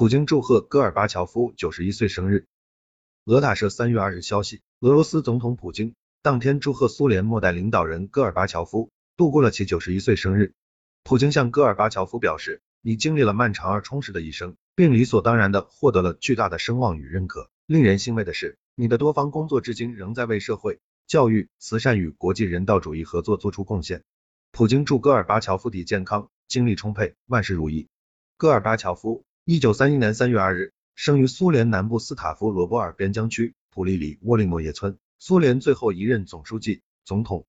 普京祝贺戈尔巴乔夫九十一岁生日。俄塔社三月二日消息，俄罗斯总统普京当天祝贺苏联末代领导人戈尔巴乔夫度过了其九十一岁生日。普京向戈尔巴乔夫表示，你经历了漫长而充实的一生，并理所当然的获得了巨大的声望与认可。令人欣慰的是，你的多方工作至今仍在为社会、教育、慈善与国际人道主义合作做出贡献。普京祝戈尔巴乔夫体健康，精力充沛，万事如意。戈尔巴乔夫，一九三一年三月二日。生于苏联南部斯塔夫罗波尔边疆区普利里沃利莫耶村，苏联最后一任总书记、总统。